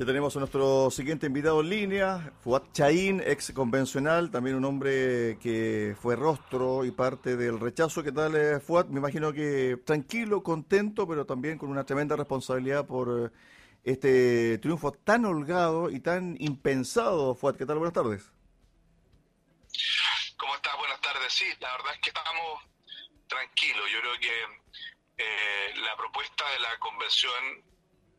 Ya tenemos a nuestro siguiente invitado en línea, Fuad Chaín, ex convencional, también un hombre que fue rostro y parte del rechazo. ¿Qué tal, eh, Fuad? Me imagino que tranquilo, contento, pero también con una tremenda responsabilidad por eh, este triunfo tan holgado y tan impensado. Fuad, ¿qué tal? Buenas tardes. ¿Cómo estás? Buenas tardes. Sí, la verdad es que estamos tranquilos. Yo creo que eh, la propuesta de la convención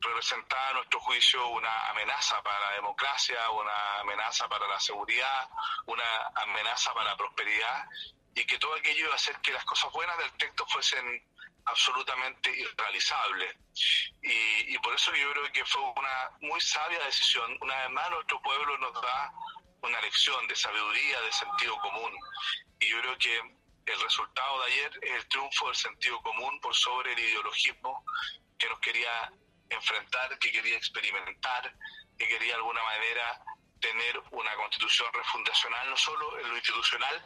representaba a nuestro juicio una amenaza para la democracia, una amenaza para la seguridad, una amenaza para la prosperidad y que todo aquello iba a hacer que las cosas buenas del texto fuesen absolutamente irrealizables. Y, y por eso yo creo que fue una muy sabia decisión. Una vez más nuestro pueblo nos da una lección de sabiduría, de sentido común. Y yo creo que el resultado de ayer es el triunfo del sentido común por sobre el ideologismo que nos quería enfrentar, que quería experimentar, que quería de alguna manera tener una constitución refundacional, no solo en lo institucional,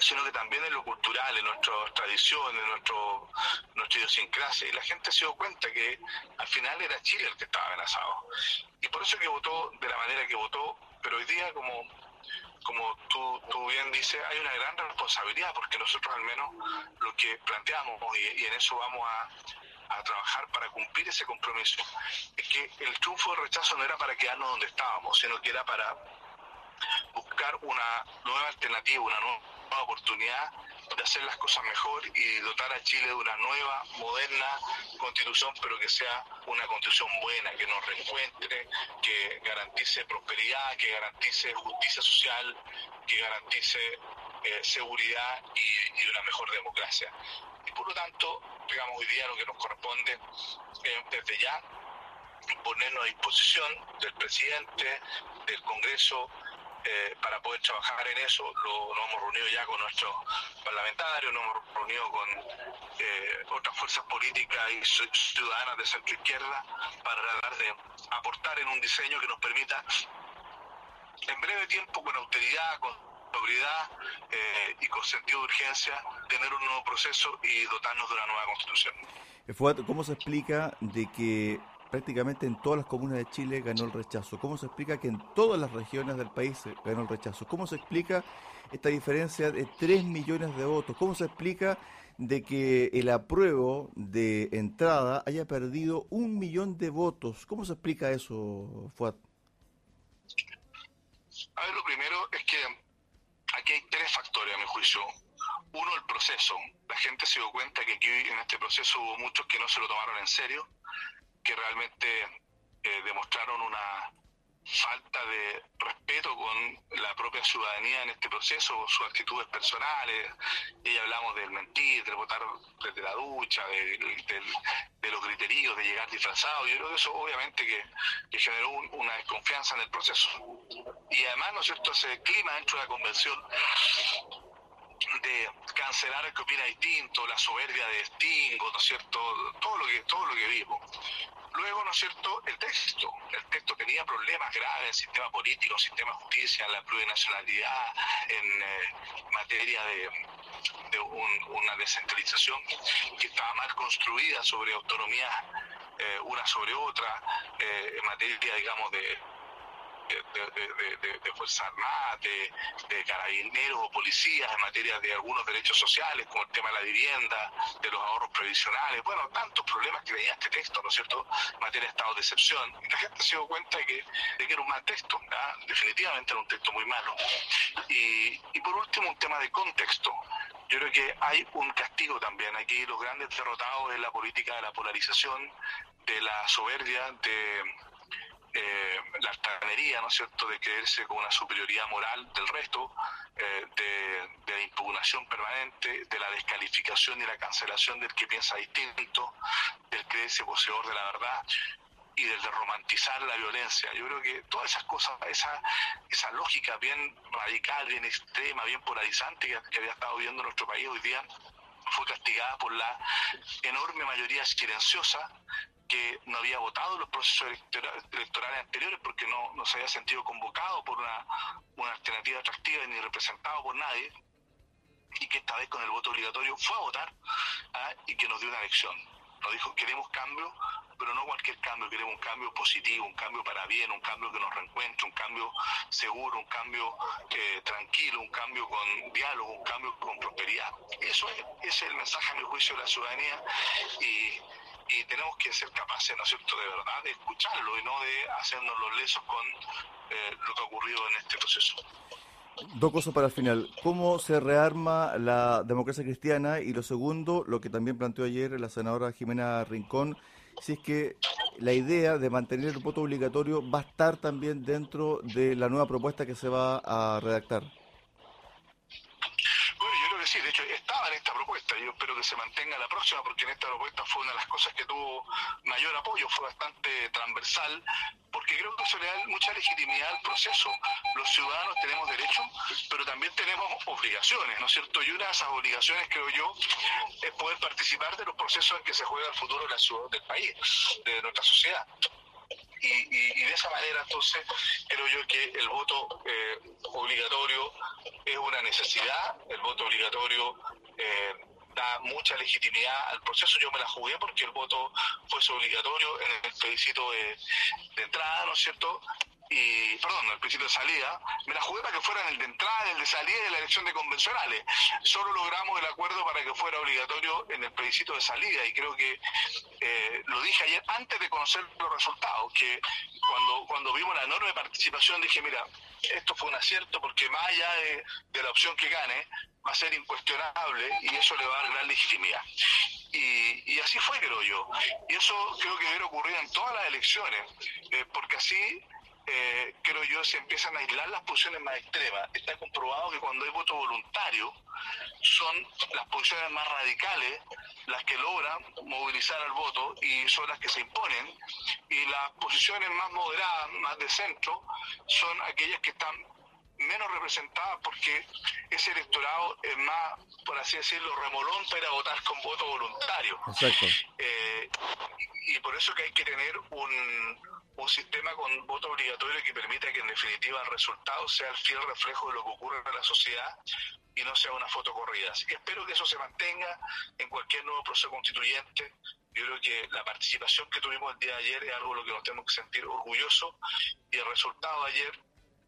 sino que también en lo cultural, en nuestras tradiciones, en nuestro, nuestra idiosincrasia. Y la gente se dio cuenta que al final era Chile el que estaba amenazado. Y por eso que votó de la manera que votó, pero hoy día, como, como tú, tú bien dices, hay una gran responsabilidad, porque nosotros al menos lo que planteamos, y, y en eso vamos a, a trabajar para cumplir ese compromiso, es que el triunfo del rechazo no era para quedarnos donde estábamos, sino que era para buscar una nueva alternativa, una nueva oportunidad de hacer las cosas mejor y dotar a Chile de una nueva, moderna constitución, pero que sea una constitución buena, que nos reencuentre, que garantice prosperidad, que garantice justicia social, que garantice eh, seguridad y, y, una mejor democracia. Y por lo tanto, digamos, hoy día lo que nos corresponde es desde ya ponernos a disposición del presidente, del Congreso, eh, para poder trabajar en eso. Lo, nos hemos reunido ya con nuestros parlamentarios, nos hemos reunido con eh, otras fuerzas políticas y ciudadanas de centro izquierda para tratar de aportar en un diseño que nos permita en breve tiempo, con autoridad, con sobriedad eh, y con sentido de urgencia, tener un nuevo proceso y dotarnos de una nueva constitución. ¿Cómo se explica de que prácticamente en todas las comunas de Chile ganó el rechazo. ¿Cómo se explica que en todas las regiones del país ganó el rechazo? ¿Cómo se explica esta diferencia de 3 millones de votos? ¿Cómo se explica de que el apruebo de entrada haya perdido un millón de votos? ¿Cómo se explica eso, Fuad? A ver, lo primero es que tres factores, a mi juicio. Uno, el proceso. La gente se dio cuenta que aquí en este proceso hubo muchos que no se lo tomaron en serio que realmente eh, demostraron una falta de respeto con la propia ciudadanía en este proceso, sus actitudes personales, y ya hablamos del mentir, de votar desde la ducha, de, los criterios, de llegar disfrazado, yo creo que eso obviamente que, que generó un, una desconfianza en el proceso. Y además, ¿no es cierto?, ese clima dentro de la convención de cancelar el que opina distinto, la soberbia de Stingo, ¿no es cierto?, todo lo que, todo lo que vimos. Luego, ¿no es cierto?, el texto. El texto tenía problemas graves en el sistema político, el sistema de justicia, en la plurinacionalidad, en eh, materia de, de un, una descentralización que estaba mal construida sobre autonomía eh, una sobre otra, eh, en materia, digamos, de, de, de, de, Fuerzas Armadas, de, de carabineros o policías en materia de algunos derechos sociales, como el tema de la vivienda, de los ahorros previsionales, bueno, tantos problemas que tenía este texto, ¿no es cierto?, en materia de estado de excepción. Y la gente se dio cuenta de que, de que era un mal texto, ¿verdad? definitivamente era un texto muy malo. Y, y por último, un tema de contexto. Yo creo que hay un castigo también. Aquí los grandes derrotados en la política de la polarización, de la soberbia, de eh, altanería, ¿no es cierto?, de creerse con una superioridad moral del resto, eh, de, de, la impugnación permanente, de la descalificación y la cancelación del que piensa distinto, del creerse poseedor de la verdad y del de romantizar la violencia. Yo creo que todas esas cosas, esa, esa lógica bien radical, bien extrema, bien polarizante que, que había estado viviendo nuestro país hoy día, fue castigada por la enorme mayoría silenciosa que no había votado los procesos electorales anteriores porque no, no se había sentido convocado por una, una alternativa atractiva ni representado por nadie y que esta vez con el voto obligatorio fue a votar ¿ah? y que nos dio una elección. Nos dijo, queremos cambio, pero no cualquier cambio, queremos un cambio positivo, un cambio para bien, un cambio que nos reencuentre, un cambio seguro, un cambio eh, tranquilo, un cambio con diálogo, un cambio con prosperidad. Eso es, ese es el mensaje, a mi juicio, de la ciudadanía y y tenemos que ser capaces, ¿no es cierto?, de verdad, de escucharlo y no de hacernos los lesos con eh, lo que ha ocurrido en este proceso. Dos cosas para el final. ¿Cómo se rearma la democracia cristiana? Y lo segundo, lo que también planteó ayer la senadora Jimena Rincón, si es que la idea de mantener el voto obligatorio va a estar también dentro de la nueva propuesta que se va a redactar. De hecho estaba en esta propuesta, yo espero que se mantenga la próxima porque en esta propuesta fue una de las cosas que tuvo mayor apoyo, fue bastante transversal, porque creo que eso le da mucha legitimidad al proceso. Los ciudadanos tenemos derechos, pero también tenemos obligaciones, ¿no es cierto? Y una de esas obligaciones, creo yo, es poder participar de los procesos en que se juega el futuro de la ciudad, del país, de nuestra sociedad. Y, de esa manera entonces creo yo que el voto eh, obligatorio es una necesidad, el voto obligatorio eh, da mucha legitimidad al proceso, yo me la jugué porque el voto fuese obligatorio en el plebiscito de, de entrada, ¿no es cierto? Y, perdón, el principio de salida, me la jugué para que fueran el de entrada, el de salida y la elección de convencionales. Solo logramos el acuerdo para que fuera obligatorio en el plebiscito de salida y creo que eh, lo dije ayer antes de conocer los resultados, que cuando, cuando vimos la enorme participación dije, mira, esto fue un acierto porque más allá de, la opción que gane, va a ser incuestionable y eso le va a dar gran legitimidad. Y, y así fue, creo yo. Y eso creo que debe ocurrir en todas las elecciones, eh, porque así eh, creo yo, se empiezan a aislar las posiciones más extremas. Está comprobado que cuando hay voto voluntario, son las posiciones más radicales las que logran movilizar al voto y son las que se imponen. Y las posiciones más moderadas, más de centro, son aquellas que están menos representadas porque ese electorado es más, por así decirlo, remolón para votar con voto voluntario. Eh, y por eso que hay que tener un, un sistema con voto obligatorio que permita que en definitiva el resultado sea el fiel reflejo de lo que ocurre en la sociedad y no sea una foto corrida. Así que espero que eso se mantenga en cualquier nuevo proceso constituyente. Yo creo que la participación que tuvimos el día de ayer es algo de lo que nos tenemos que sentir orgullosos y el resultado de ayer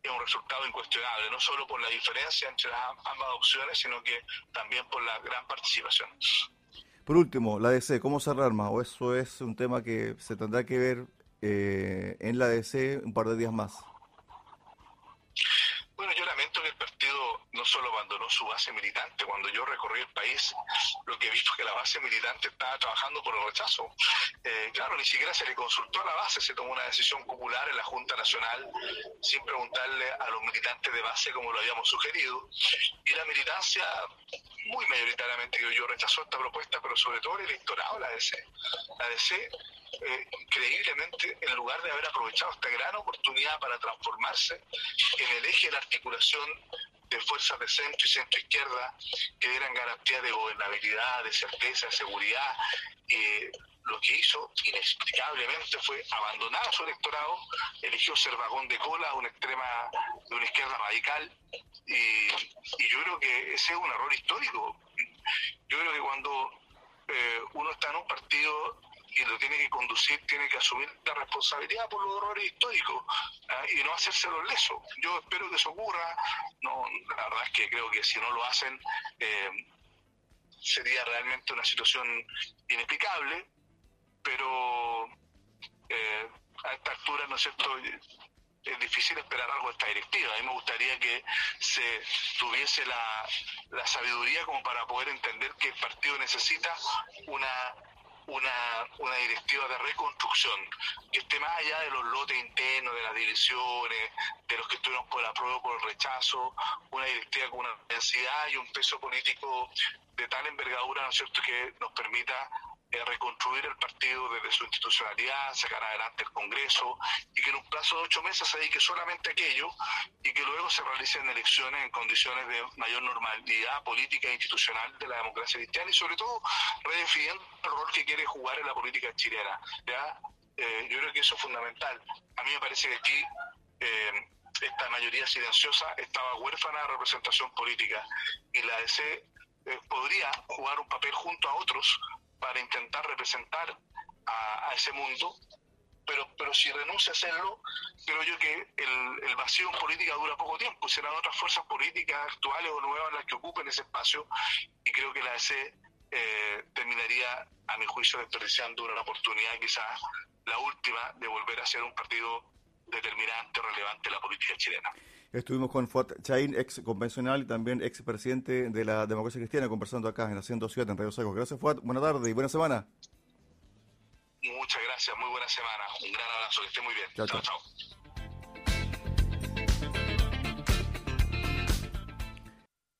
es un resultado incuestionable, no solo por la diferencia entre las ambas opciones, sino que también por la gran participación. Por último, la DC, ¿cómo se rearma? ¿O eso es un tema que se tendrá que ver eh, en la DC un par de días más? Bueno, yo lamento que el partido no solo abandonó su base militante, cuando yo recorrí el país, lo que vi fue que la base militante estaba trabajando por el rechazo. Eh, claro, ni siquiera se le consultó a la base, se tomó una decisión popular en la Junta Nacional sin preguntarle a los militantes de base como lo habíamos sugerido. Y la militancia, muy mayoritariamente, yo, yo rechazó esta propuesta, pero sobre todo el electorado, la DC. La DC eh, increíblemente, en lugar de haber aprovechado esta gran oportunidad para transformarse en el eje de la articulación de fuerzas de centro y centro izquierda que dieran garantía de gobernabilidad, de certeza, de seguridad, eh, lo que hizo inexplicablemente fue abandonar su electorado, eligió ser vagón de cola una extrema, de una izquierda radical, y, y yo creo que ese es un error histórico. Yo creo que cuando eh, uno está en un partido y lo tiene que conducir, tiene que asumir la responsabilidad por los errores históricos ¿ah? y no hacerse los lesos. Yo espero que eso ocurra. No, la verdad es que creo que si no lo hacen eh, sería realmente una situación inexplicable, pero eh, a esta altura, ¿no es cierto? es difícil esperar algo de esta directiva. A mí me gustaría que se tuviese la, la sabiduría como para poder entender que el partido necesita una una, una directiva de reconstrucción que esté más allá de los lotes internos, de las divisiones, de los que estuvieron por la prueba por el rechazo, una directiva con una densidad y un peso político de tal envergadura, ¿no es cierto?, que nos permita eh, reconstruir el partido desde su institucionalidad, sacar adelante el Congreso y que en un plazo de ocho meses se dedique solamente a aquello y que luego se realicen elecciones en condiciones de mayor normalidad política e institucional de la democracia cristiana y sobre todo redefiniendo el rol que quiere jugar en la política chilena. ¿ya? Eh, yo creo que eso es fundamental. A mí me parece que aquí eh, esta mayoría silenciosa estaba huérfana de representación política y la DC podría jugar un papel junto a otros para intentar representar a, ese mundo, pero, pero si renuncia a hacerlo, creo yo que el, vacío en política dura poco tiempo, serán otras fuerzas políticas actuales o nuevas las que ocupen ese espacio y creo que la AC eh, terminaría, a mi juicio, desperdiciando una oportunidad quizás la última de volver a ser un partido determinante, relevante en la política chilena. Estuvimos con Fuat Chain, ex convencional y también ex presidente de la democracia cristiana, conversando acá en Haciendo Ciudad, en Radio Saco. Gracias, Fuat. Buenas tardes y buena semana. Muchas gracias, muy buena semana. Un gran abrazo, que esté muy bien. chao. chao.